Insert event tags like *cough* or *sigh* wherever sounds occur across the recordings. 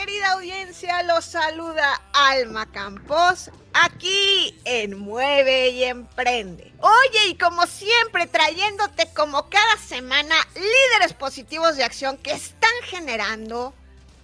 querida audiencia? Los saluda Alma Campos aquí en Mueve y Emprende. Oye, y como siempre, trayéndote como cada semana líderes positivos de acción que están generando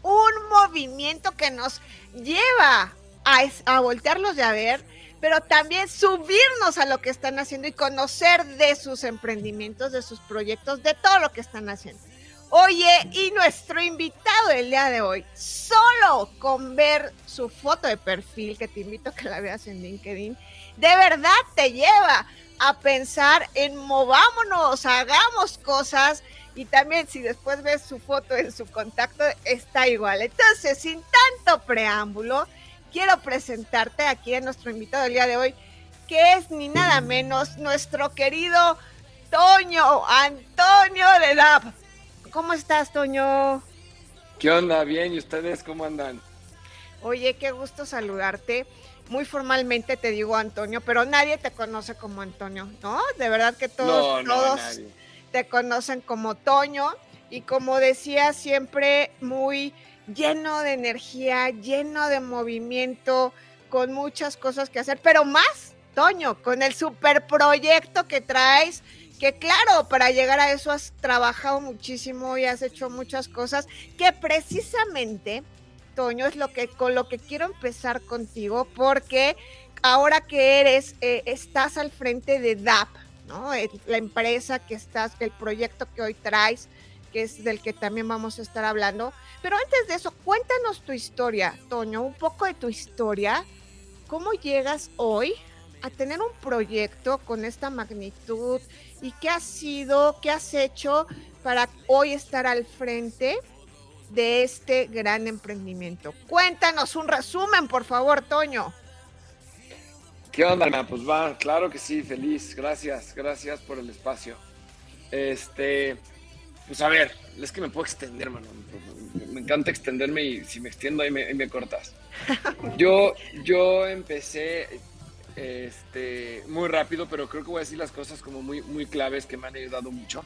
un movimiento que nos lleva a, a voltearlos de a ver, pero también subirnos a lo que están haciendo y conocer de sus emprendimientos, de sus proyectos, de todo lo que están haciendo. Oye, y nuestro invitado del día de hoy, solo con ver su foto de perfil, que te invito a que la veas en LinkedIn, de verdad te lleva a pensar en movámonos, hagamos cosas y también si después ves su foto en su contacto, está igual. Entonces, sin tanto preámbulo, quiero presentarte aquí a nuestro invitado del día de hoy, que es ni nada menos nuestro querido Toño, Antonio de la... ¿Cómo estás, Toño? ¿Qué onda? Bien, ¿y ustedes cómo andan? Oye, qué gusto saludarte. Muy formalmente te digo Antonio, pero nadie te conoce como Antonio, ¿no? De verdad que todos, no, no, todos nadie te conocen como Toño y como decía, siempre muy lleno de energía, lleno de movimiento, con muchas cosas que hacer, pero más, Toño, con el super proyecto que traes, que claro, para llegar a eso has trabajado muchísimo y has hecho muchas cosas, que precisamente, Toño, es lo que con lo que quiero empezar contigo, porque ahora que eres, eh, estás al frente de DAP, ¿no? La empresa que estás, el proyecto que hoy traes, que es del que también vamos a estar hablando. Pero antes de eso, cuéntanos tu historia, Toño, un poco de tu historia. ¿Cómo llegas hoy a tener un proyecto con esta magnitud y qué has sido, qué has hecho para hoy estar al frente de este gran emprendimiento? Cuéntanos un resumen, por favor, Toño. ¿Qué onda, Pues va, claro que sí, feliz. Gracias, gracias por el espacio. Este, pues a ver, es que me puedo extender, mano. Me encanta extenderme y si me extiendo ahí me, cortas. *laughs* Yo, yo empecé este, muy rápido, pero creo que voy a decir las cosas como muy, muy claves que me han ayudado mucho.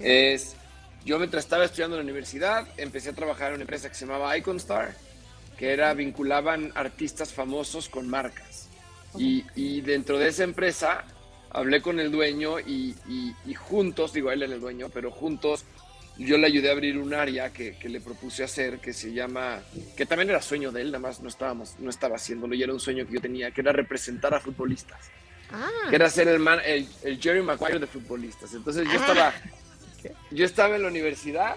Es, yo mientras estaba estudiando en la universidad, empecé a trabajar en una empresa que se llamaba Iconstar, que era, vinculaban artistas famosos con marcas. Y, dentro de esa empresa hablé con el dueño y, juntos, digo, él era el dueño, pero juntos yo le ayudé a abrir un área que, le propuse hacer que se llama, que también era sueño de él, nada más no, estábamos, no estaba haciéndolo y era un sueño que yo tenía, que era representar a futbolistas. Ah. Que era ser el, man, el, Jerry Maguire de futbolistas. Entonces yo estaba, yo estaba en la universidad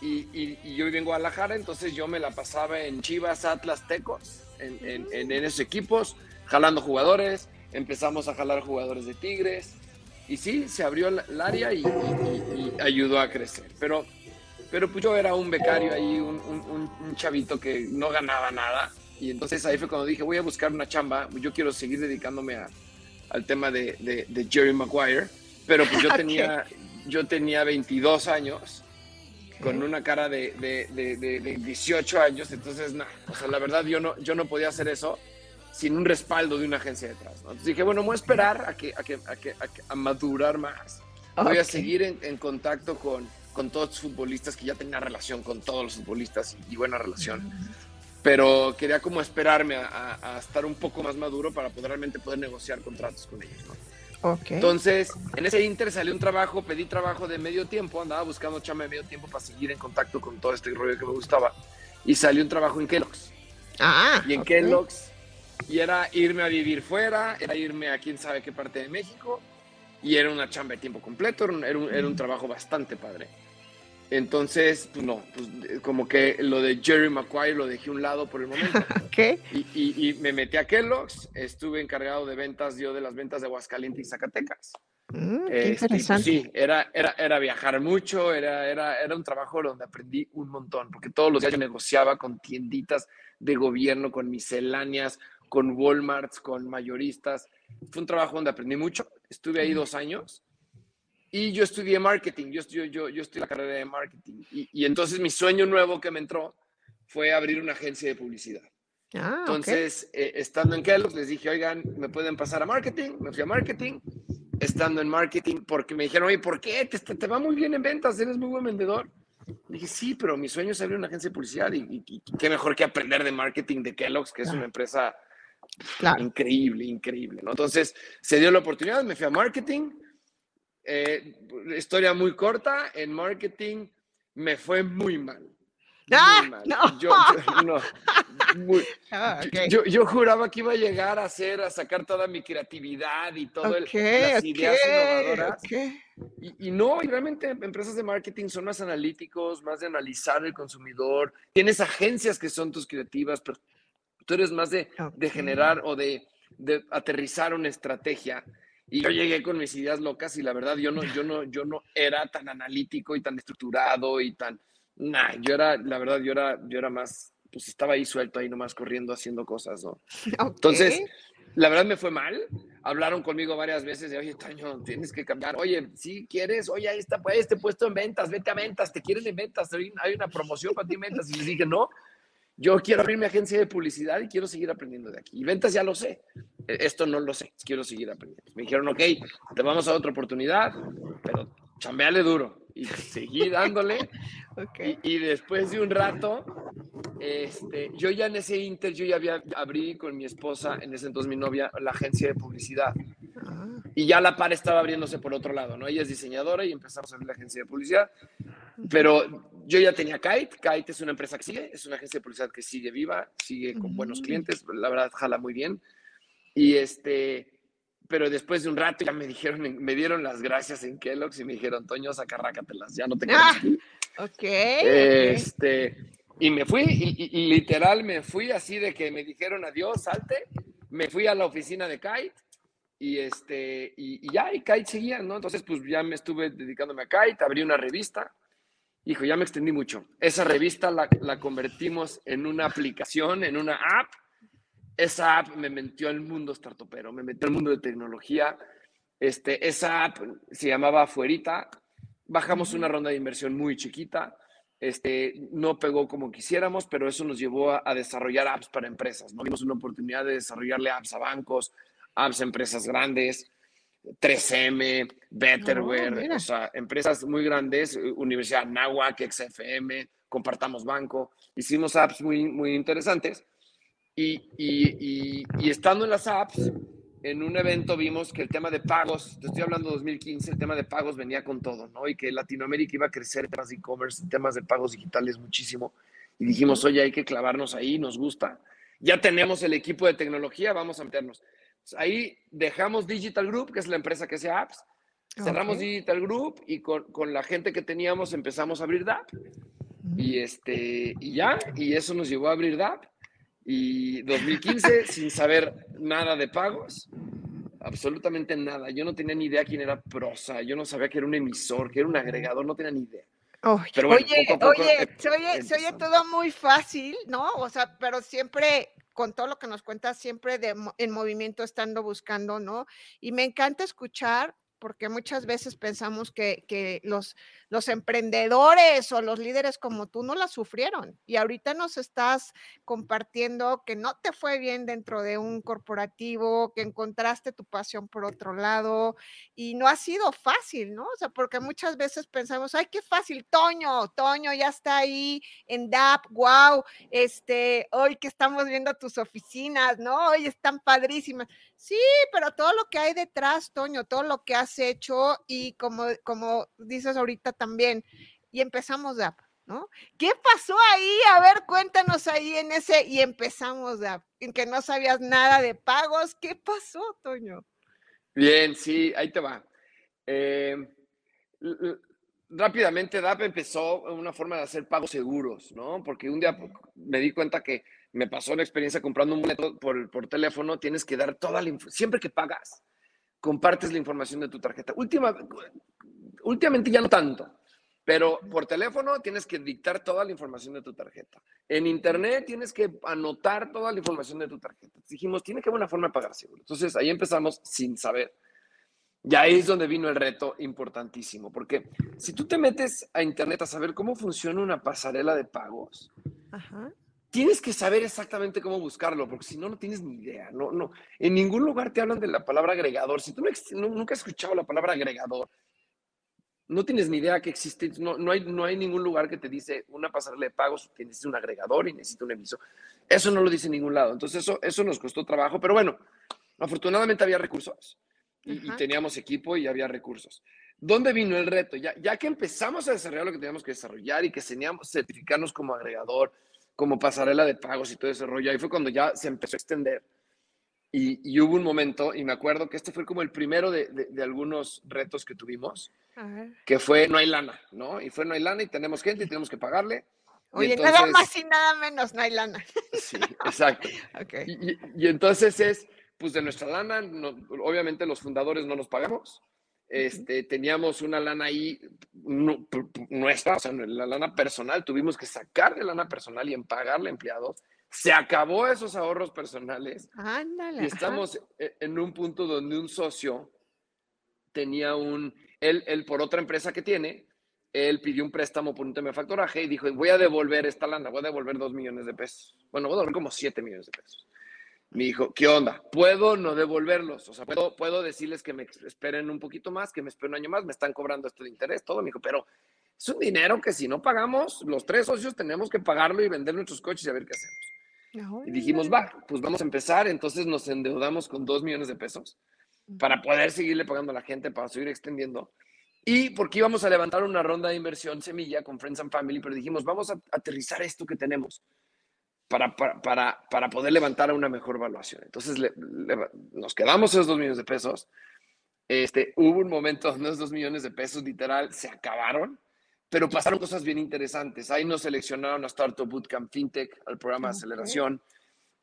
y, yo vivía en Guadalajara, entonces yo me la pasaba en Chivas, Atlas, Tecos, en, en esos equipos jalando jugadores, empezamos a jalar jugadores de Tigres y sí, se abrió el área y, ayudó a crecer. Pero, pero pues yo era un becario ahí, un, chavito que no ganaba nada. Y entonces ahí fue cuando dije, voy a buscar una chamba, yo quiero seguir dedicándome al tema de, Jerry Maguire. Pero pues yo *laughs* tenía, yo tenía 22 años con una cara de, de, 18 años, entonces, no, o sea, la verdad yo no, yo no podía hacer eso sin un respaldo de una agencia detrás. Entonces dije, bueno, voy a esperar a, que, a, que, a, que, a, madurar más. Voy a seguir en, en contacto con, con, todos los futbolistas, que ya tenía relación con todos los futbolistas y, buena relación. Pero quería como esperarme a, estar un poco más maduro para poder realmente poder negociar contratos con ellos. Okay. Entonces, en ese inter salió un trabajo, pedí trabajo de medio tiempo, andaba buscando chamba de medio tiempo para seguir en contacto con todo este rollo que me gustaba. Y salió un trabajo en Kellogg's. Ah, y en Kellogg's y era irme a vivir fuera, era irme a quién sabe qué parte de México, y era una chamba de tiempo completo, era un, era un trabajo bastante padre. Entonces, pues no, pues como que lo de Jerry Maguire lo dejé a un lado por el momento. *laughs* ¿Qué? Y, y, me metí a Kellogg's, estuve encargado de ventas, yo de las ventas de Aguascalientes y Zacatecas. Mm, qué Este, pues, interesante. sí, era, era, era viajar mucho, era, era, era un trabajo donde aprendí un montón, porque todos los días yo negociaba con tienditas de gobierno, con misceláneas, con Walmarts, con mayoristas. Fue un trabajo donde aprendí mucho. Estuve ahí dos años y yo estudié marketing. Yo estudié, yo, yo estudié la carrera de marketing. Y, y entonces mi sueño nuevo que me entró fue abrir una agencia de publicidad. Ah. Entonces, eh, estando en Kellogg's, les dije, oigan, ¿me pueden pasar a marketing? Me fui a marketing. Estando en marketing, porque me dijeron, oye, ¿por qué? Te, te va muy bien en ventas, eres muy buen vendedor. Dije, sí, pero mi sueño es abrir una agencia de publicidad y, y- y qué mejor que aprender de marketing de Kellogg's, que es una empresa Claro. increíble, increíble, ¿no? Entonces, se dio la oportunidad, me fui a marketing. Eh, historia muy corta, en marketing me fue muy mal. Muy ¡Ah! mal. no. Yo, yo- *laughs* no, muy- Ah, yo, yo juraba que iba a llegar a hacer, a sacar toda mi creatividad y todo el- Ok, las ideas ok, innovadoras. Y, y no, y realmente empresas de marketing son más analíticos, más de analizar el consumidor. Tienes agencias que son tus creativas, pero tú eres más de, de Ok. generar o de, de aterrizar una estrategia. Y yo llegué con mis ideas locas y la verdad yo no, yo no, yo no era tan analítico y tan estructurado y tan, nah, yo era, la verdad yo era, yo era más, pues estaba ahí suelto ahí nomás corriendo haciendo cosas, ¿no? *laughs* Ok. Entonces, la verdad me fue mal. Hablaron conmigo varias veces de, oye, Toño, tienes que cambiar. Oye, si quieres, oye, ahí está pues, este puesto en ventas, vete a ventas, te quieren en ventas, hay hay una promoción para ti en ventas. Y les dije, no, yo quiero abrir mi agencia de publicidad y quiero seguir aprendiendo de aquí. Y ventas ya lo sé, Eh, esto no lo sé, quiero seguir aprendiendo. Me dijeron, ok, te vamos a otra oportunidad, pero chambeale duro. Y seguí *laughs* dándole. ok. Y, y después de un rato, este, yo ya en ese inter, yo ya había, abrí con mi esposa, en ese entonces mi novia, la agencia de publicidad. Ah, Y ya la par estaba abriéndose por otro lado, ¿no? Ella es diseñadora y empezamos a abrir la agencia de publicidad. Pero yo ya tenía Kite. Kite es una empresa que sigue, es una agencia de publicidad que sigue viva, sigue con buenos Mm. clientes, la verdad jala muy bien. Y este, pero después de un rato ya me dijeron, me dieron las gracias en Kellogg's y me dijeron, Toño, sacarrácatelas, ya no te Ah, aquí". ok. ok. Este, y me fui, y- y literal me fui así de que me dijeron adiós, salte. Me fui a la oficina de Kite y este, y, y ya, y Kite seguía, ¿no? Entonces, pues ya me estuve dedicándome a Kite, abrí una revista. Hijo, ya me extendí mucho. Esa revista la, la convertimos en una aplicación, en una app. Esa app me metió al mundo startupero, me metió al mundo de tecnología. Este, esa app se llamaba Afuerita. Bajamos una ronda de inversión muy chiquita. Este, no pegó como quisiéramos, pero eso nos llevó a, a desarrollar apps para empresas. ¿no? Vimos una oportunidad de desarrollarle apps a bancos, apps a empresas grandes, 3M, Betterware, Oh, mira. o sea, empresas muy grandes, eh, Universidad Nahuac, XFM, Compartamos Banco. Hicimos apps muy, muy interesantes. Y, y, y, y estando en las apps, en un evento vimos que el tema de pagos, te estoy hablando de 2015, el tema de pagos venía con todo, ¿no? Y que Latinoamérica iba a crecer en temas de e-commerce, en temas de pagos digitales muchísimo. Y dijimos, oye, hay que clavarnos ahí, nos gusta. Ya tenemos el equipo de tecnología, vamos a meternos. Ahí dejamos Digital Group, que es la empresa que hace apps, cerramos. Digital Group y con, con la gente que teníamos empezamos a abrir DAP. Y, este, y ya, y eso nos llevó a abrir DAP. Y 2015, *laughs* sin saber nada de pagos, absolutamente nada. Yo no tenía ni idea quién era Prosa, yo no sabía que era un emisor, que era un agregador, no tenía ni idea. Oye, Pero bueno, oye, poco a poco, oye, se oye, se oye empezamos. todo muy fácil, ¿no? O sea, pero siempre con todo lo que nos cuentas, siempre de, en movimiento, estando buscando, ¿no? Y me encanta escuchar porque muchas veces pensamos que, que los, los emprendedores o los líderes como tú no la sufrieron. Y ahorita nos estás compartiendo que no te fue bien dentro de un corporativo, que encontraste tu pasión por otro lado, y no ha sido fácil, ¿no? O sea, porque muchas veces pensamos, ay, qué fácil, Toño, Toño ya está ahí en DAP, wow, este, hoy que estamos viendo tus oficinas, ¿no? Hoy están padrísimas. Sí, pero todo lo que hay detrás, Toño, todo lo que has hecho y como, como dices ahorita y empezamos DAP, ¿no? ¿Qué pasó ahí? A ver, cuéntanos ahí en ese, y empezamos DAP, en que no sabías nada de pagos. ¿Qué pasó, Toño? Bien, sí, ahí te va. Eh, rápidamente DAP empezó una forma de hacer pagos seguros, ¿no? Porque un día me di cuenta que me pasó la experiencia comprando un boleto por, por teléfono, tienes que dar toda la información. Siempre que pagas, compartes la información de tu tarjeta. Última, últimamente ya no tanto, pero por teléfono tienes que dictar toda la información de tu tarjeta. En internet tienes que anotar toda la información de tu tarjeta. Dijimos, tiene que haber una forma de pagar seguro. Entonces ahí empezamos sin saber. Y ahí es donde vino el reto importantísimo, porque si tú te metes a internet a saber cómo funciona una pasarela de pagos, tienes que saber exactamente cómo buscarlo, porque si no, no tienes ni idea. No, no. En ningún lugar te hablan de la palabra agregador. Si tú no, nunca has escuchado la palabra agregador, no tienes ni idea que existe, no, no, hay, no hay ningún lugar que te dice una pasarela de pagos que necesita un agregador y necesita un emisor. Eso no lo dice en ningún lado. Entonces, eso, eso nos costó trabajo, pero bueno, afortunadamente había recursos y, teníamos equipo y había recursos. ¿Dónde vino el reto? Ya, ya que empezamos a desarrollar lo que teníamos que desarrollar y que teníamos certificarnos como agregador, como pasarela de pagos y todo ese rollo, ahí fue cuando ya se empezó a extender. Y, hubo un momento, y me acuerdo que este fue como el primero de, de, algunos retos que tuvimos, que fue no hay lana, ¿no? Y fue no hay lana y tenemos gente y tenemos que pagarle. Oye, nada más y nada menos, no hay lana. *laughs* Sí, exacto. *laughs* okay. y, y, entonces es, pues de nuestra lana, obviamente los fundadores no nos pagamos. Este, teníamos una lana ahí nuestra, o sea, la lana personal, tuvimos que sacar de lana personal y en pagarle a empleados. Se acabó esos ahorros personales. Ándale. Y estamos e, en un punto donde un socio tenía un, él, él por otra empresa que tiene, él pidió un préstamo por un tema de factoraje y dijo, voy a devolver esta lana, voy a devolver dos millones de pesos. Bueno, voy a devolver como siete millones de pesos me dijo, ¿qué onda? ¿Puedo no devolverlos? O sea, ¿puedo, puedo decirles que me esperen un poquito más, que me esperen un año más, me están cobrando esto de interés, todo. Me dijo, pero es un dinero que si no pagamos, los tres socios tenemos que pagarlo y vender nuestros coches y a ver qué hacemos. Y dijimos, va, pues vamos a empezar. Entonces nos endeudamos con dos millones de pesos para poder seguirle pagando a la gente, para seguir extendiendo. Y porque íbamos a levantar una ronda de inversión semilla con Friends and Family, pero dijimos, vamos a aterrizar esto que tenemos para, para, para, poder levantar una mejor evaluación. Entonces nos quedamos esos dos millones de pesos. Este, hubo un momento donde esos dos millones de pesos literal se acabaron, pero pasaron cosas bien interesantes. Ahí nos seleccionaron a Startup Bootcamp FinTech, al programa de aceleración.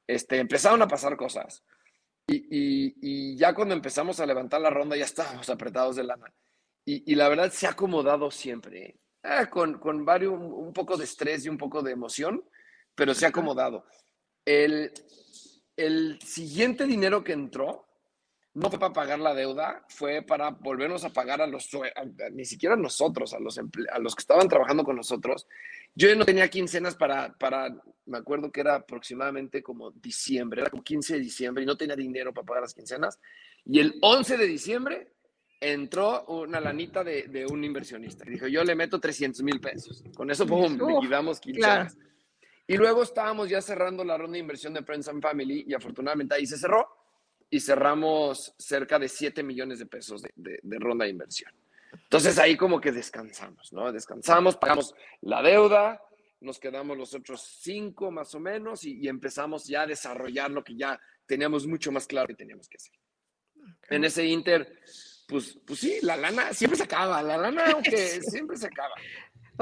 Este, empezaron a pasar cosas. Y, y, y, ya cuando empezamos a levantar la ronda ya estábamos apretados de lana. Y, y la verdad se ha acomodado siempre, ¿eh? con, con varios, un poco de estrés y un poco de emoción, pero se ha acomodado. El, el siguiente dinero que entró no fue para pagar la deuda, fue para volvernos a pagar a los, ni siquiera a nosotros, a los, a los que estaban trabajando con nosotros. Yo ya no tenía quincenas para, para, me acuerdo que era aproximadamente como diciembre, era como 15 de diciembre y no tenía dinero para pagar las quincenas. Y el 11 de diciembre entró una lanita de, de un inversionista. Dijo, yo le meto 300 mil pesos. Con eso, pum, liquidamos quincenas. Y luego estábamos ya cerrando la ronda de inversión de Friends and Family y afortunadamente ahí se cerró y cerramos cerca de 7 millones de pesos de, ronda de inversión. Entonces ahí como que descansamos, ¿no? Descansamos, pagamos la deuda, nos quedamos los otros 5 más o menos y, empezamos ya a desarrollar lo que ya teníamos mucho más claro que teníamos que hacer. En ese inter, pues, pues sí, la lana siempre se acaba, la lana aunque *laughs* siempre se acaba.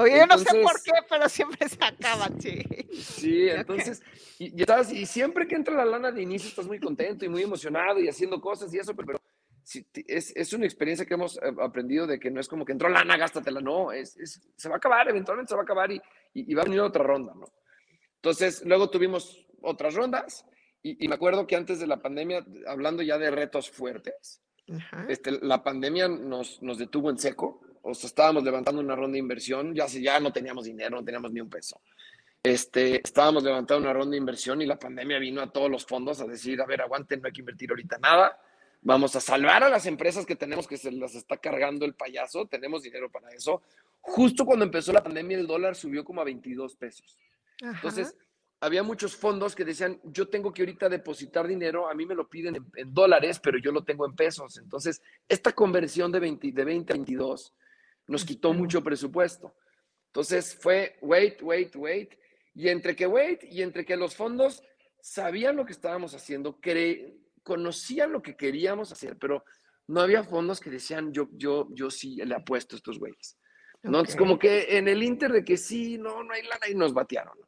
Oye, yo no sé por qué, pero siempre se acaban, sí. Sí, *laughs* entonces, y, y, siempre que entra la lana de inicio estás muy contento y muy emocionado y haciendo cosas y eso, pero, es, es, una experiencia que hemos eh, aprendido de que no es como que entró lana, gástatela, no, es, se va a acabar, eventualmente se va a acabar y, y, va a venir otra ronda, ¿no? Entonces, luego tuvimos otras rondas y, me acuerdo que antes de la pandemia, hablando ya de retos fuertes, este, la pandemia nos, nos detuvo en seco o sea, estábamos levantando una ronda de inversión, ya, ya no teníamos dinero, no teníamos ni un peso. Este, estábamos levantando una ronda de inversión y la pandemia vino a todos los fondos a decir, a ver, aguanten, no hay que invertir ahorita nada, vamos a salvar a las empresas que tenemos que se las está cargando el payaso, tenemos dinero para eso. Justo cuando empezó la pandemia el dólar subió como a 22 pesos. Entonces, había muchos fondos que decían, yo tengo que ahorita depositar dinero, a mí me lo piden en, dólares, pero yo lo tengo en pesos. Entonces, esta conversión de 20, de 20 a 22 nos quitó mucho presupuesto. Entonces fue wait, wait, wait. Y entre que wait y entre que los fondos sabían lo que estábamos haciendo, conocían lo que queríamos hacer, pero no había fondos que decían yo, yo, yo sí le apuesto a estos güeyes. ¿no? Es como que en el inter de que sí, no, no hay lana y nos batearon.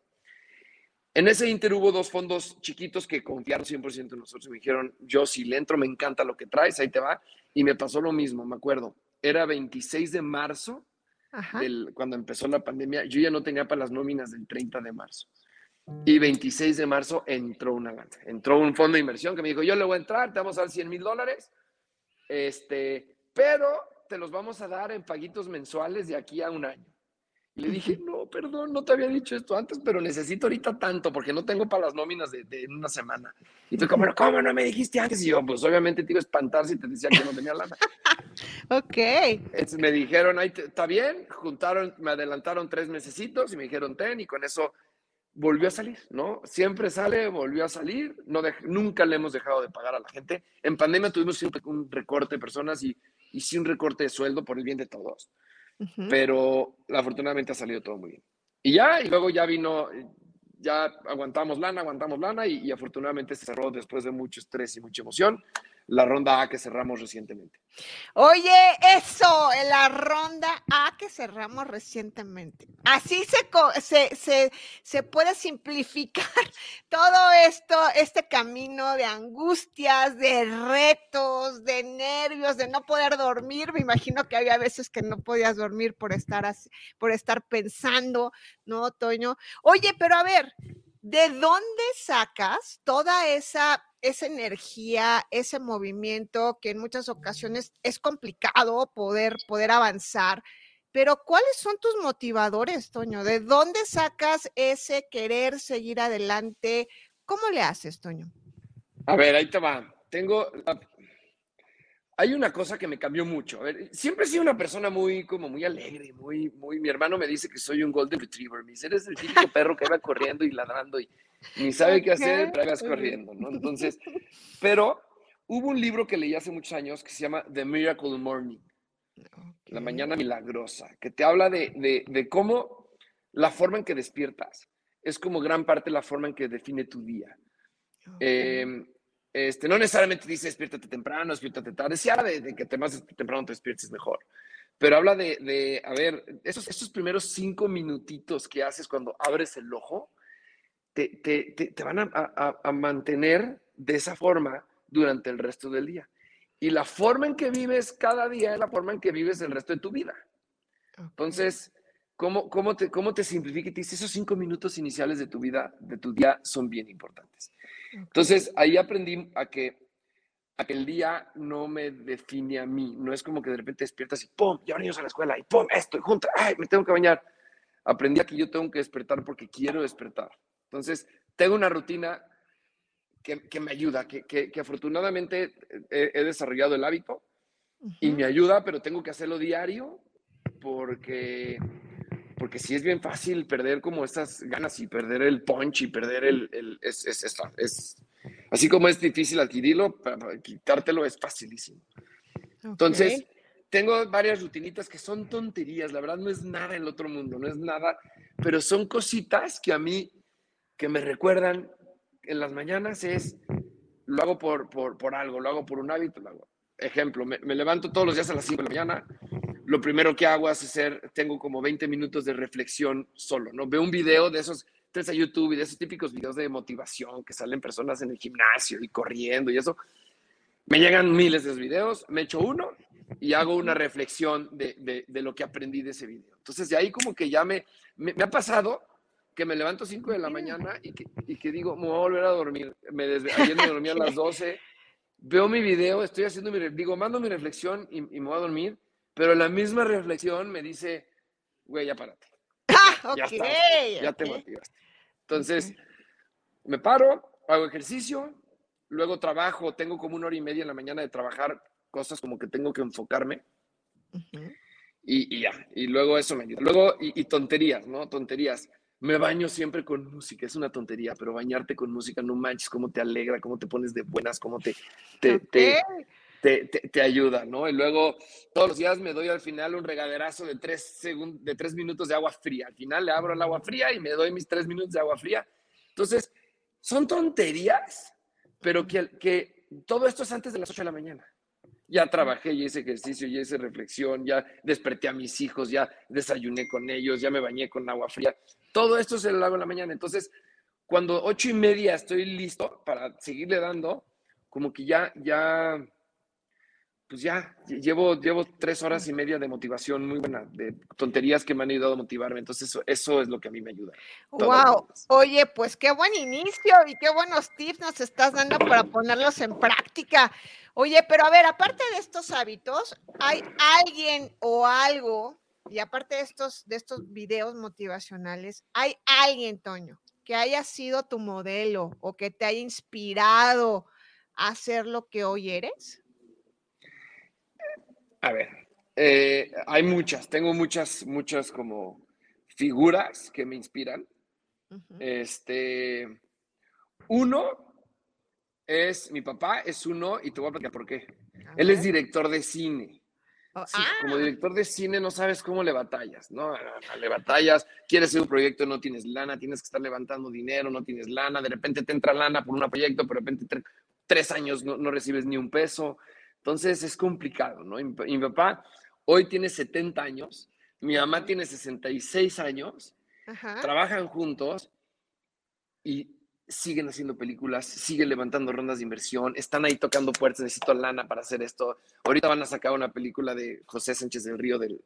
En ese inter hubo dos fondos chiquitos que confiaron 100% en nosotros. Me dijeron, yo si le entro, me encanta lo que traes, ahí te va. Y me pasó lo mismo, me acuerdo. Era 26 de marzo, cuando empezó la pandemia. Yo ya no tenía para las nóminas del 30 de marzo. Y 26 de marzo entró una lana. Entró un fondo de inversión que me dijo, yo le voy a entrar, te vamos a dar 100 mil dólares, este, pero te los vamos a dar en paguitos mensuales de aquí a un año. Y le dije, no, perdón, no te había dicho esto antes, pero necesito ahorita tanto porque no tengo para las nóminas de, una semana. Y tú, como, ¿cómo no me dijiste antes? Y yo, pues obviamente te iba a espantar si te decía que no tenía lana. *laughs* ok. Me dijeron, ahí está bien, juntaron, me adelantaron tres mesecitos y me dijeron, ten, y con eso volvió a salir, ¿no? Siempre sale, volvió a salir, no nunca le hemos dejado de pagar a la gente. En pandemia tuvimos siempre un recorte de personas y, y sí un recorte de sueldo por el bien de todos pero afortunadamente ha salido todo muy bien. Y ya, y luego ya vino, ya aguantamos lana, aguantamos lana y, y afortunadamente se cerró después de mucho estrés y mucha emoción la ronda A que cerramos recientemente. Oye, eso, la ronda A que cerramos recientemente. Así se, se, se, puede simplificar *laughs* todo esto, este camino de angustias, de retos, de nervios, de no poder dormir. Me imagino que había veces que no podías dormir por estar, así, por estar pensando, ¿no, Toño? Oye, pero a ver, ¿de dónde sacas toda esa esa energía, ese movimiento que en muchas ocasiones es complicado poder, poder avanzar. Pero ¿cuáles son tus motivadores, Toño? ¿De dónde sacas ese querer seguir adelante? ¿Cómo le haces, Toño? A ver, ahí te va. Tengo, hay una cosa que me cambió mucho. siempre he sido una persona muy, como muy alegre, muy, muy, mi hermano me dice que soy un golden retriever. Me dice, eres el típico perro que va corriendo y ladrando y ni sabe qué hacer, pero vas corriendo, ¿no? Entonces, pero hubo un libro que leí hace muchos años que se llama The Miracle Morning, La Mañana Milagrosa, que te habla de, de, cómo la forma en que despiertas es como gran parte la forma en que define tu día. Em, este, no necesariamente dice despiértate temprano, despiértate tarde, sí habla de, que te más temprano te despiertes mejor, pero habla de, de a ver, esos, esos primeros cinco minutitos que haces cuando abres el ojo, te, te, te, van a, a, mantener de esa forma durante el resto del día. Y la forma en que vives cada día es la forma en que vives el resto de tu vida. Entonces, ¿cómo, cómo, te, cómo te simplifica? Y te dice, esos cinco minutos iniciales de tu vida, de tu día, son bien importantes. Entonces, ahí aprendí a que, a que el día no me define a mí. No es como que de repente despiertas y ¡pum! Ya niños a la escuela y ¡pum! Esto y junta, ¡ay! Me tengo que bañar. Aprendí a que yo tengo que despertar porque quiero despertar. Entonces, tengo una rutina que, que me ayuda, que, que, afortunadamente he, desarrollado el hábito y me ayuda, pero tengo que hacerlo diario porque, porque sí es bien fácil perder como estas ganas y perder el punch y perder el... el es, es, es, así como es difícil adquirirlo, para quitártelo es facilísimo. Entonces, tengo varias rutinitas que son tonterías, la verdad no es nada en el otro mundo, no es nada, pero son cositas que a mí que me recuerdan en las mañanas es, lo hago por, por, por algo, lo hago por un hábito, lo hago. Ejemplo, me, levanto todos los días a las 5 de la mañana, lo primero que hago es hacer, tengo como 20 minutos de reflexión solo, ¿no? Veo un video de esos, tres a YouTube y de esos típicos videos de motivación que salen personas en el gimnasio y corriendo y eso. Me llegan miles de esos videos, me echo uno y hago una reflexión de, de, de lo que aprendí de ese video. Entonces, de ahí como que ya me, me, me ha pasado que me levanto 5 de la mañana y que, y que, digo, me voy a volver a dormir. Me ayer me dormí a las *laughs* 12, veo mi video, estoy haciendo mi, digo, mando mi reflexión y, me voy a dormir, pero la misma reflexión me dice, güey, ya párate. *laughs* Ah, ya, ya te motivaste. Entonces, me paro, hago ejercicio, luego trabajo, tengo como una hora y media en la mañana de trabajar cosas como que tengo que enfocarme. y, y, ya, y luego eso me ayuda. Luego, y, y tonterías, ¿no? Tonterías me baño siempre con música, es una tontería, pero bañarte con música, no manches, cómo te alegra, cómo te pones de buenas, cómo te, te, te, te, ayuda, ¿no? Y luego todos los días me doy al final un regaderazo de tres, de tres minutos de agua fría. Al final le abro el agua fría y me doy mis tres minutos de agua fría. Entonces, son tonterías, pero que, todo esto es antes de las 8 de la mañana ya trabajé y hice ejercicio, y hice reflexión, ya desperté a mis hijos, ya desayuné con ellos, ya me bañé con agua fría. Todo esto se lo hago en la mañana. Entonces, cuando ocho y media estoy listo para seguirle dando, como que ya, ya, pues ya, llevo, llevo tres horas y media de motivación muy buena, de tonterías que me han ayudado a motivarme. Entonces, eso, eso es lo que a mí me ayuda. Wow. Oye, pues qué buen inicio y qué buenos tips nos estás dando para ponerlos en práctica. Oye, pero a ver, aparte de estos hábitos, ¿hay alguien o algo, y aparte de estos, de estos videos motivacionales, hay alguien, Toño, que haya sido tu modelo o que te haya inspirado a hacer lo que hoy eres? A ver, eh, hay muchas, tengo muchas, muchas como figuras que me inspiran. Este, uno es, mi papá es uno, y te voy a platicar por qué. Él es director de cine. Oh, como ah. director de cine no sabes cómo le batallas, ¿no? Le batallas, quieres hacer un proyecto, no tienes lana, tienes que estar levantando dinero, no tienes lana, de repente te entra lana por un proyecto, pero de repente tres años no, recibes ni un peso. Entonces es complicado, ¿no? mi, papá hoy tiene 70 años, mi mamá tiene 66 años, trabajan juntos y siguen haciendo películas, siguen levantando rondas de inversión, están ahí tocando puertas, necesito lana para hacer esto. Ahorita van a sacar una película de José Sánchez del Río, del,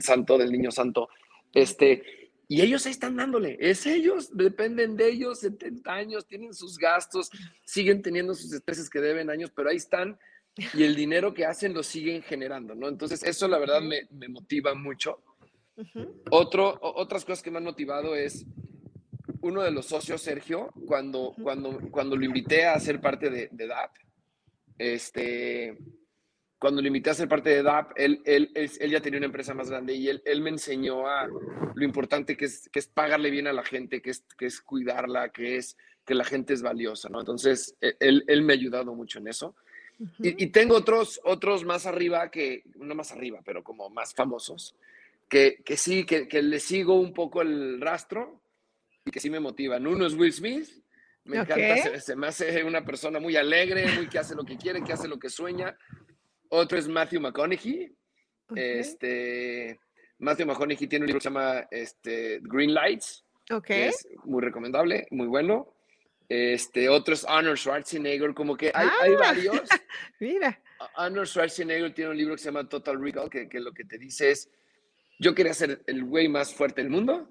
santo, del niño santo. Este, y ellos ahí están dándole, es ellos, dependen de ellos, 70 años, tienen sus gastos, siguen teniendo sus estreses que deben años, pero ahí están y el dinero que hacen lo siguen generando, ¿no? Entonces, eso la verdad me, me motiva mucho. Otro, otras cosas que me han motivado es uno de los socios, Sergio, cuando, cuando, cuando lo invité a ser parte de, de DAP, este, cuando lo invité a ser parte de DAP, él, él, él, ya tenía una empresa más grande y él, él me enseñó a lo importante que es, que es pagarle bien a la gente, que es, que es cuidarla, que es que la gente es valiosa, ¿no? Entonces, e, él, él me ha ayudado mucho en eso. Y, y, tengo otros, otros más arriba que, no más arriba, pero como más famosos, que, que sí, que, que le sigo un poco el rastro y que sí me motivan. Uno es Will Smith, me encanta, se, me hace una persona muy alegre, muy que hace lo que quiere, que hace lo que sueña. Otro es Matthew McConaughey. Este, Matthew McConaughey tiene un libro que se llama este, Green Lights, que es muy recomendable, muy bueno. Este, otro es Arnold Schwarzenegger, como que hay, hay ah, varios. *laughs* Mira. Arnold Schwarzenegger tiene un libro que se llama Total Recall, que, que lo que te dice es, yo quería ser el güey más fuerte del mundo,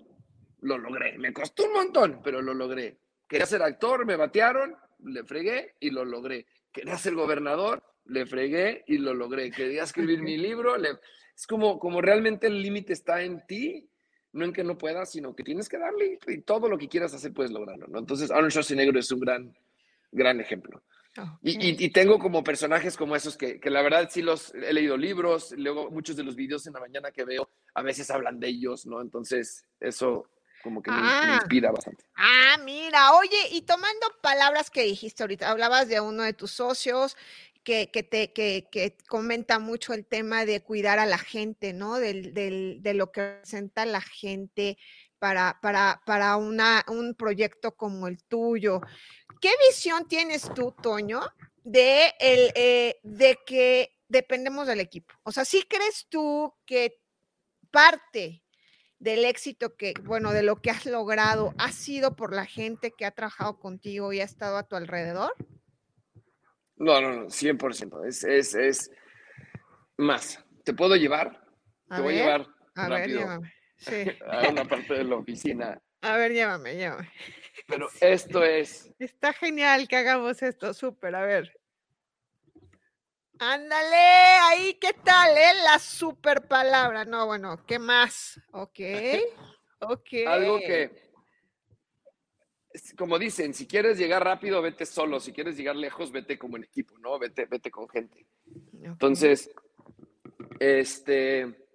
lo logré. Me costó un montón, pero lo logré. Quería ser actor, me batearon, le fregué y lo logré. Quería ser gobernador, le fregué y lo logré. Quería escribir mi *laughs* libro, es como, como realmente el límite está en ti, no en que no puedas, sino que tienes que darle y todo lo que quieras hacer puedes lograrlo, ¿no? Entonces Arnold Schwarzenegger es un gran, gran ejemplo. Y, y, tengo como personajes como esos que, que, la verdad sí los he leído libros, luego muchos de los videos en la mañana que veo a veces hablan de ellos, ¿no? Entonces eso como que me, ah. inspira bastante. Ah, mira, oye, y tomando palabras que dijiste ahorita, hablabas de uno de tus socios que, que te que, que, comenta mucho el tema de cuidar a la gente, ¿no? Del, del, de lo que representa la gente para, para, para una, un proyecto como el tuyo. ¿Qué visión tienes tú, Toño, de, el, eh, de que dependemos del equipo? O sea, ¿sí crees tú que parte del éxito que, bueno, de lo que has logrado, ha sido por la gente que ha trabajado contigo y ha estado a tu alrededor? No, no, no, 100%. Es, es, es más. ¿Te puedo llevar? Te voy a llevar a rápido ver, Sí. *laughs* a una parte de la oficina. A ver, llévame, llévame. Pero *laughs* esto es. Está genial que hagamos esto, súper, a ver. Ándale, ahí, ¿qué tal? Eh? La super palabra. No, bueno, ¿qué más? Ok, *laughs* ok. Algo que, como dicen, si quieres llegar rápido, vete solo. Si quieres llegar lejos, vete como en equipo, ¿no? Vete, vete con gente. Entonces, este,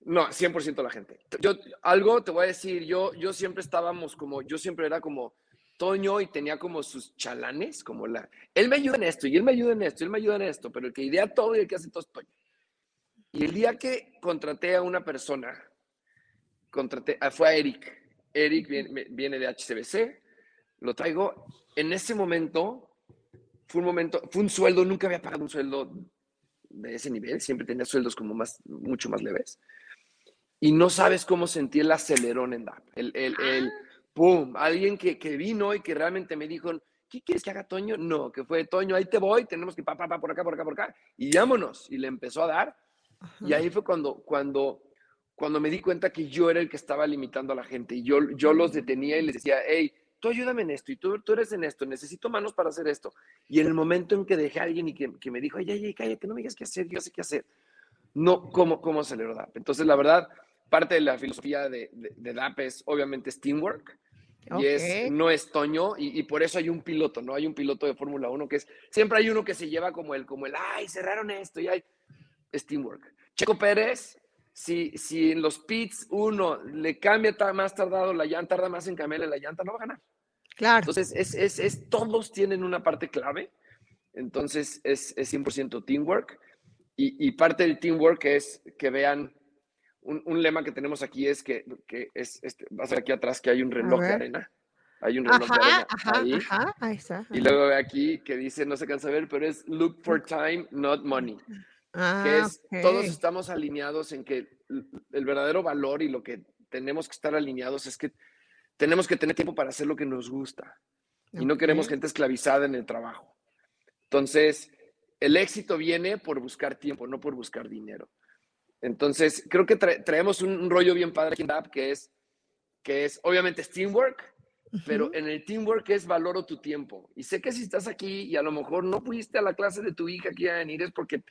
no, 100% la gente. Yo, algo te voy a decir, yo, yo siempre estábamos como, yo siempre era como, Toño y tenía como sus chalanes, como la, él me ayuda en esto y él me ayuda en esto, y él me ayuda en esto, pero el que idea todo y el que hace todo es Toño. Y el día que contraté a una persona, contraté, fue a Eric. Eric viene, de HCBC, lo traigo. En ese momento, fue un momento, fue un sueldo, nunca había pagado un sueldo de ese nivel, siempre tenía sueldos como más, mucho más leves. Y no sabes cómo sentí el acelerón en DAP. El, el, el, ¡pum! Alguien que, que vino y que realmente me dijo, ¿qué quieres que haga Toño? No, que fue Toño, ahí te voy, tenemos que pa, pa, pa, por acá, por acá, por acá, y vámonos. Y le empezó a dar. Y ahí fue cuando, cuando, cuando me di cuenta que yo era el que estaba limitando a la gente. Y yo, yo los detenía y les decía, hey, tú ayúdame en esto y tú, tú eres en esto, necesito manos para hacer esto. Y en el momento en que dejé a alguien y que, que me dijo, ay, ay, ay, cállate, no me digas qué hacer, yo sé qué hacer. No, ¿cómo, cómo se le da? Entonces, la verdad, parte de la filosofía de, de, de DAP es obviamente es teamwork y es, no es Toño, y, por eso hay un piloto, ¿no? Hay un piloto de Fórmula 1 que es, siempre hay uno que se lleva como el, como el, ay, cerraron esto, y hay, es teamwork. Checo Pérez, si, si en los pits uno le cambia más tardado la llanta, tarda más en cambiarle la llanta, no va a ganar. Claro. Entonces, es, es, es todos tienen una parte clave, entonces es, es 100% teamwork, y, y parte del teamwork es que vean un, lema que tenemos aquí es que, que es, este, va a ser aquí atrás que hay un reloj de arena. Hay un reloj de arena ahí. Ajá, ahí está. Y luego aquí que dice, no se cansa de ver, pero es look for time, not money. Ah, que es, todos estamos alineados en que el verdadero valor y lo que tenemos que estar alineados es que tenemos que tener tiempo para hacer lo que nos gusta. Y no queremos gente esclavizada en el trabajo. Entonces, el éxito viene por buscar tiempo, no por buscar dinero. Entonces, creo que traemos un, rollo bien padre aquí en DAP, que es, que es obviamente es teamwork, pero en el teamwork es valoro tu tiempo. Y sé que si estás aquí y a lo mejor no fuiste a la clase de tu hija que iba a venir es porque,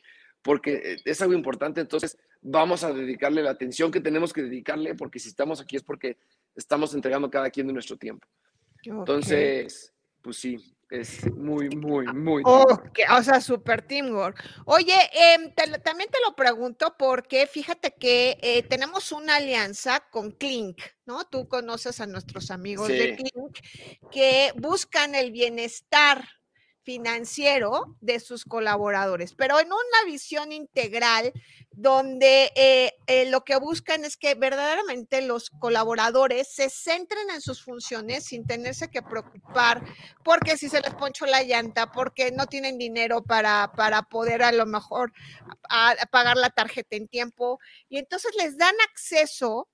porque es algo importante, entonces vamos a dedicarle la atención que tenemos que dedicarle, porque si estamos aquí es porque estamos entregando cada quien de nuestro tiempo. Entonces, pues sí, es muy, muy, muy. o sea, super teamwork. Oye, em, también te lo pregunto porque fíjate que eh, tenemos una alianza con Clink, ¿no? Tú conoces a nuestros amigos de Clink que buscan el bienestar financiero de sus colaboradores, pero en una visión integral donde eh, eh, lo que buscan es que verdaderamente los colaboradores se centren en sus funciones sin tenerse que preocupar porque si se les ponchó la llanta, porque no tienen dinero para, para poder a lo mejor pagar la tarjeta en tiempo y entonces les dan acceso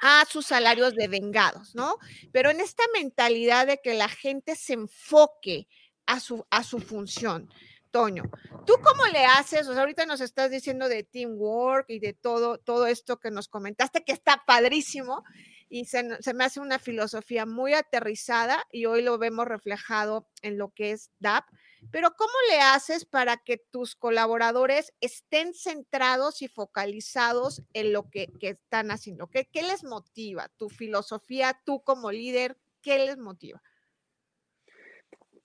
a sus salarios de vengados, ¿no? Pero en esta mentalidad de que la gente se enfoque a su, a su función. Toño, ¿tú cómo le haces? O sea, ahorita nos estás diciendo de teamwork y de todo, todo esto que nos comentaste, que está padrísimo y se, se, me hace una filosofía muy aterrizada y hoy lo vemos reflejado en lo que es DAP. Pero ¿cómo le haces para que tus colaboradores estén centrados y focalizados en lo que, que están haciendo? ¿Qué, ¿Qué les motiva? ¿Tu filosofía, tú como líder, qué les motiva?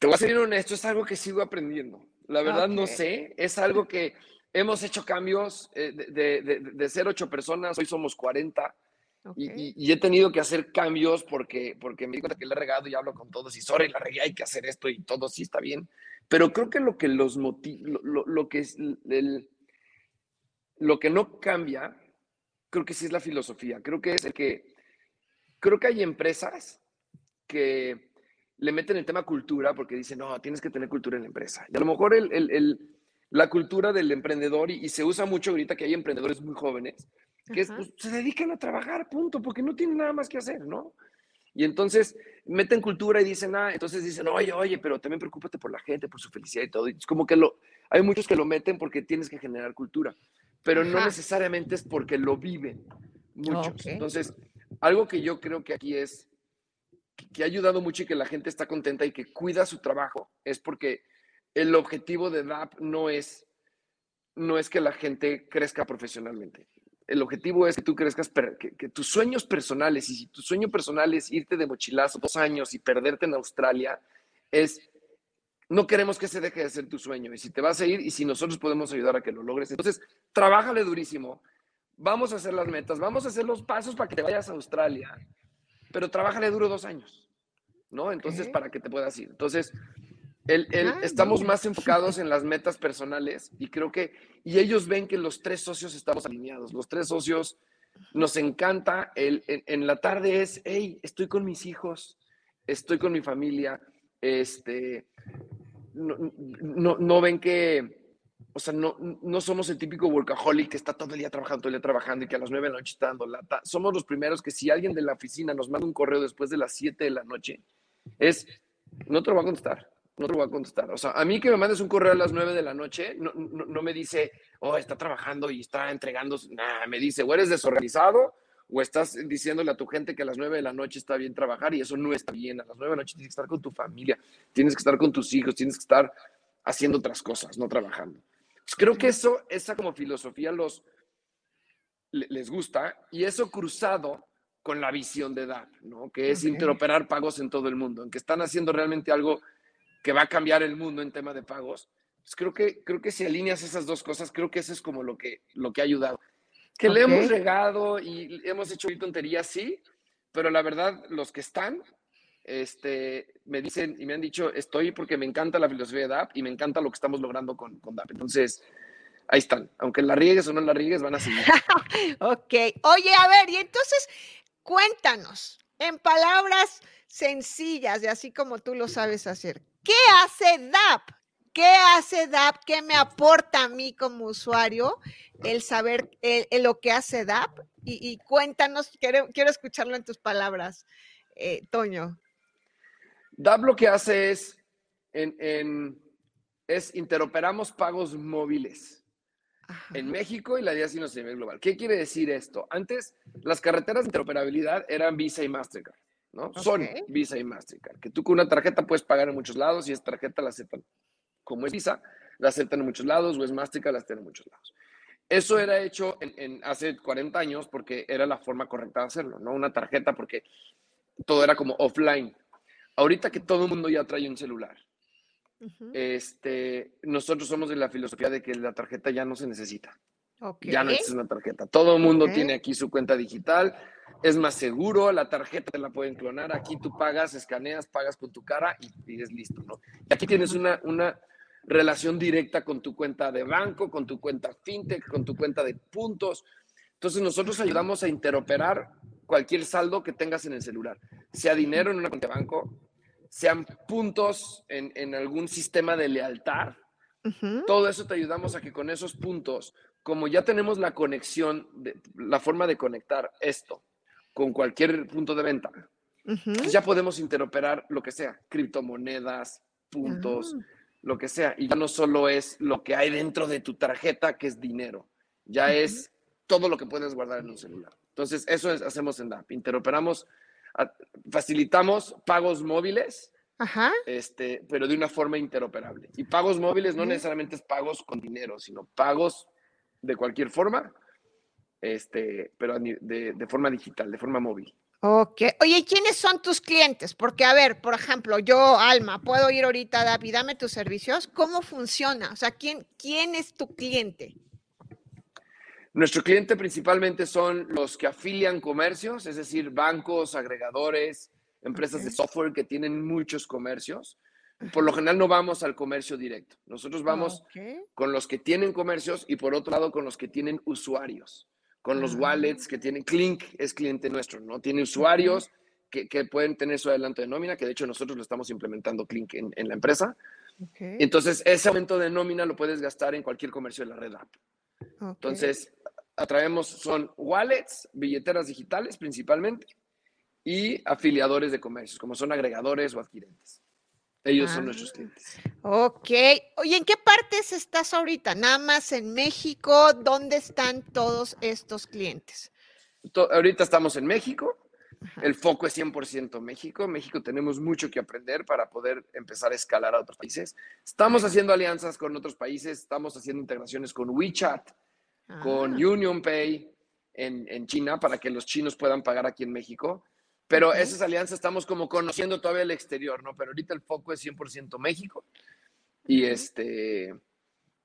Te voy a ser honesto, es algo que sigo aprendiendo. La verdad no sé, es algo que hemos hecho cambios eh, de, de, de, ser ocho personas, hoy somos 40. Y, he tenido que hacer cambios porque, porque me di cuenta que le he regado y hablo con todos y sorry, la regué, hay que hacer esto y todo sí está bien. Pero creo que lo que los motiva, lo, lo, que es el, lo que no cambia, creo que sí es la filosofía. Creo que es el que, creo que hay empresas que le meten el tema cultura porque dicen, no, tienes que tener cultura en la empresa. Y a lo mejor el, el, la cultura del emprendedor, y, se usa mucho ahorita que hay emprendedores muy jóvenes, que pues, se dedican a trabajar, punto, porque no tienen nada más que hacer, ¿no? Y entonces meten cultura y dicen, ah, entonces dicen, oye, oye, pero también preocúpate por la gente, por su felicidad y todo. Y es como que lo, hay muchos que lo meten porque tienes que generar cultura, pero no necesariamente es porque lo viven muchos. Entonces, algo que yo creo que aquí es que ha ayudado mucho y que la gente está contenta y que cuida su trabajo es porque el objetivo de DAP no es, no es que la gente crezca profesionalmente. El objetivo es que tú crezcas, que, tus sueños personales, y si tu sueño personal es irte de mochilazo dos años y perderte en Australia, es, no queremos que se deje de ser tu sueño. Y si te vas a ir y si nosotros podemos ayudar a que lo logres, entonces, trabájale durísimo. Vamos a hacer las metas, vamos a hacer los pasos para que te vayas a Australia pero trabájale duro dos años, ¿no? Entonces, para que te puedas ir. Entonces, el, ah, estamos más enfocados en las metas personales y creo que, y ellos ven que los tres socios estamos alineados. Los tres socios nos encanta, el, en, la tarde es, hey, estoy con mis hijos, estoy con mi familia, este, no, no, ven que, o sea, no, no somos el típico workaholic que está todo el día trabajando, todo el día trabajando y que a las nueve de la noche está dando lata. Somos los primeros que si alguien de la oficina nos manda un correo después de las 7 de la noche, es, no te lo voy a contestar, no te lo voy a contestar. O sea, a mí que me mandes un correo a las 9 de la noche, no, no, me dice, oh, está trabajando y está entregando, nada, me dice, o eres desorganizado o estás diciéndole a tu gente que a las 9 de la noche está bien trabajar y eso no está bien. A las 9 de la noche tienes que estar con tu familia, tienes que estar con tus hijos, tienes que estar haciendo otras cosas, no trabajando. Pues creo que eso, esa como filosofía los, les gusta y eso cruzado con la visión de DAP, ¿no? que es interoperar pagos en todo el mundo, en que están haciendo realmente algo que va a cambiar el mundo en tema de pagos. Pues creo que, creo que si alineas esas dos cosas, creo que eso es como lo que, lo que ha ayudado. Que le hemos regado y hemos hecho tonterías, sí, pero la verdad, los que están, este, me dicen y me han dicho, estoy porque me encanta la filosofía de DAP y me encanta lo que estamos logrando con, DAP. Entonces, ahí están. Aunque la riegues o no la riegues, van a seguir. *laughs* ok. Oye, a ver, y entonces, cuéntanos, en palabras sencillas y así como tú lo sabes hacer, ¿qué hace DAP? ¿Qué hace DAP? ¿Qué me aporta a mí como usuario el saber lo que hace DAP? Y, cuéntanos, quiero, quiero escucharlo en tus palabras, eh, Toño. DAP lo que hace es, en, es interoperamos pagos móviles en México y la DIAS a nivel global. ¿Qué quiere decir esto? Antes, las carreteras de interoperabilidad eran Visa y Mastercard, ¿no? Son Visa y Mastercard, que tú con una tarjeta puedes pagar en muchos lados y esa tarjeta la aceptan como es Visa, la aceptan en muchos lados o es Mastercard, la aceptan en muchos lados. Eso era hecho en, hace 40 años porque era la forma correcta de hacerlo, ¿no? Una tarjeta porque todo era como offline. Ahorita que todo el mundo ya trae un celular, este, nosotros somos de la filosofía de que la tarjeta ya no se necesita. Ya no es una tarjeta. Todo el mundo tiene aquí su cuenta digital. Es más seguro, la tarjeta te la pueden clonar. Aquí tú pagas, escaneas, pagas con tu cara y, es listo, ¿no? Y aquí tienes una, una relación directa con tu cuenta de banco, con tu cuenta fintech, con tu cuenta de puntos. Entonces nosotros ayudamos a interoperar cualquier saldo que tengas en el celular, sea dinero en una cuenta de banco, sean puntos en, algún sistema de lealtad. Todo eso te ayudamos a que con esos puntos, como ya tenemos la conexión, de, la forma de conectar esto con cualquier punto de venta, pues ya podemos interoperar lo que sea, criptomonedas, puntos, ah. lo que sea. Y ya no solo es lo que hay dentro de tu tarjeta, que es dinero, ya es todo lo que puedes guardar en un celular. Entonces, eso es, hacemos en DAP. Interoperamos, facilitamos pagos móviles, Este, pero de una forma interoperable. Y pagos móviles no necesariamente es pagos con dinero, sino pagos de cualquier forma, este, pero de, de forma digital, de forma móvil. Ok. Oye, ¿quiénes son tus clientes? Porque, a ver, por ejemplo, yo, Alma, puedo ir ahorita, David, dame tus servicios. ¿Cómo funciona? O sea, ¿quién, quién es tu cliente? Nuestro cliente principalmente son los que afilian comercios, es decir, bancos, agregadores, empresas de software que tienen muchos comercios. Por lo general no vamos al comercio directo. Nosotros vamos con los que tienen comercios y por otro lado con los que tienen usuarios, con los ah. wallets que tienen. Clink es cliente nuestro, ¿no? Tiene usuarios que, pueden tener su adelanto de nómina, que de hecho nosotros lo estamos implementando Clink en, la empresa. Entonces, ese aumento de nómina lo puedes gastar en cualquier comercio de la red app. Entonces, atraemos son wallets, billeteras digitales principalmente y afiliadores de comercios, como son agregadores o adquirentes. Ellos son nuestros ah, clientes. Ok. Oye, ¿en qué partes estás ahorita? ¿Nada más en México? ¿Dónde están todos estos clientes? ahorita estamos en México. El foco es 100% México. México tenemos mucho que aprender para poder empezar a escalar a otros países. Estamos haciendo alianzas con otros países, estamos haciendo integraciones con WeChat, con ah. Union Pay en, China para que los chinos puedan pagar aquí en México. Pero esas alianzas estamos como conociendo todavía el exterior, ¿no? Pero ahorita el foco es 100% México. Y este,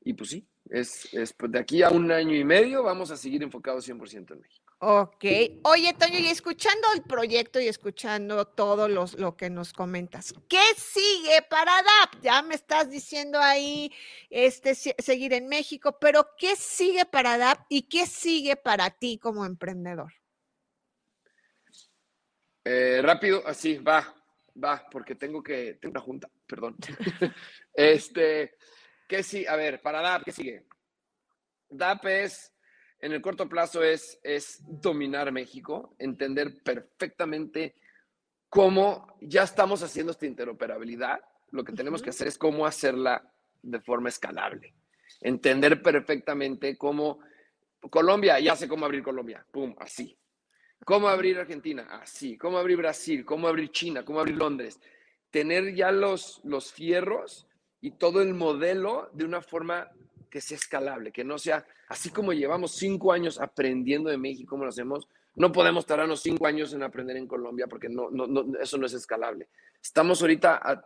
y pues sí, es, es, pues de aquí a un año y medio vamos a seguir enfocados 100% en México. Ok. Oye, Toño, y escuchando el proyecto y escuchando todo los, lo que nos comentas, ¿qué sigue para DAP? Ya me estás diciendo ahí este, seguir en México, pero ¿qué sigue para DAP y qué sigue para ti como emprendedor? Eh, rápido, así, va, va, porque tengo que, tengo una junta, perdón. *laughs* este, ¿qué sí? A ver, para DAP, ¿qué sigue? DAP es, en el corto plazo, es, es dominar México, entender perfectamente cómo ya estamos haciendo esta interoperabilidad. Lo que tenemos que hacer es cómo hacerla de forma escalable. Entender perfectamente cómo Colombia, ya sé cómo abrir Colombia, pum, así. ¿Cómo abrir Argentina? Así. ¿Cómo abrir Brasil? ¿Cómo abrir China? ¿Cómo abrir Londres? Tener ya los, los fierros y todo el modelo de una forma que sea escalable, que no sea así como llevamos cinco años aprendiendo de México, cómo lo hacemos, no podemos tardarnos cinco años en aprender en Colombia porque no, no, eso no es escalable. Estamos ahorita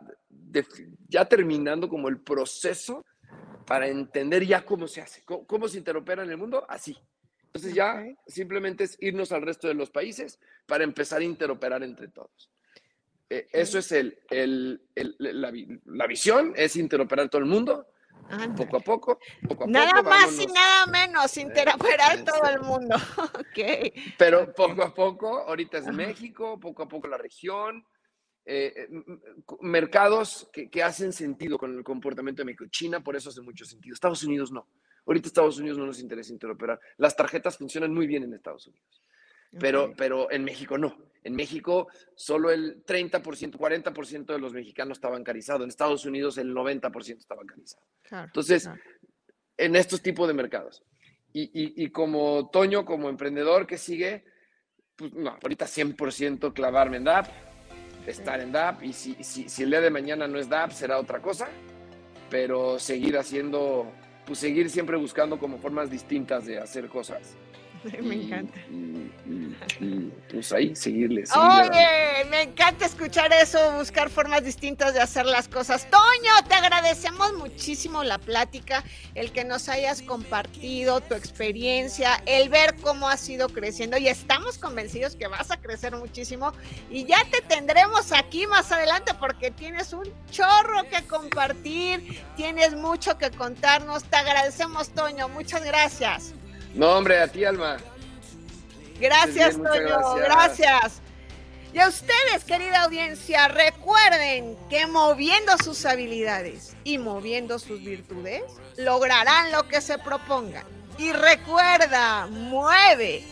ya terminando como el proceso para entender ya cómo se hace, cómo, se interopera en el mundo, así. Entonces ya simplemente es irnos al resto de los países para empezar a interoperar entre todos. Eh, eso es el, el, la, la, visión, es interoperar todo el mundo, poco a poco, poco a nada más y nada menos, interoperar todo el mundo. *laughs* okay. Pero poco a poco, ahorita es México, poco a poco la región, eh, eh, mercados que, que, hacen sentido con el comportamiento de México. China por eso hace mucho sentido. Estados Unidos no. Ahorita Estados Unidos no nos interesa interoperar. Las tarjetas funcionan muy bien en Estados Unidos, pero, pero en México no. En México solo el 30%, 40% de los mexicanos está bancarizado. En Estados Unidos el 90% está bancarizado. Entonces, en estos tipos de mercados. Y, y, y, como Toño, como emprendedor que sigue, pues no, ahorita 100% clavarme en DAP estar en DAP y si, si, si, el día de mañana no es DAP será otra cosa, pero seguir haciendo, pues seguir siempre buscando como formas distintas de hacer cosas. *laughs* Me encanta. Y, pues ahí, seguirle. Oye, me encanta escuchar eso, buscar formas distintas de hacer las cosas. Toño, te agradecemos muchísimo la plática, el que nos hayas compartido tu experiencia, el ver cómo has ido creciendo y estamos convencidos que vas a crecer muchísimo y ya te tendremos aquí más adelante porque tienes un chorro que compartir, tienes mucho que contarnos. Te agradecemos, Toño. Muchas gracias. No, hombre, a ti, Alma. Gracias, Toño. Gracias. Y a ustedes, querida audiencia, recuerden que moviendo sus habilidades y moviendo sus virtudes, lograrán lo que se propongan. Y recuerda, mueve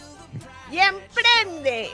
y emprende.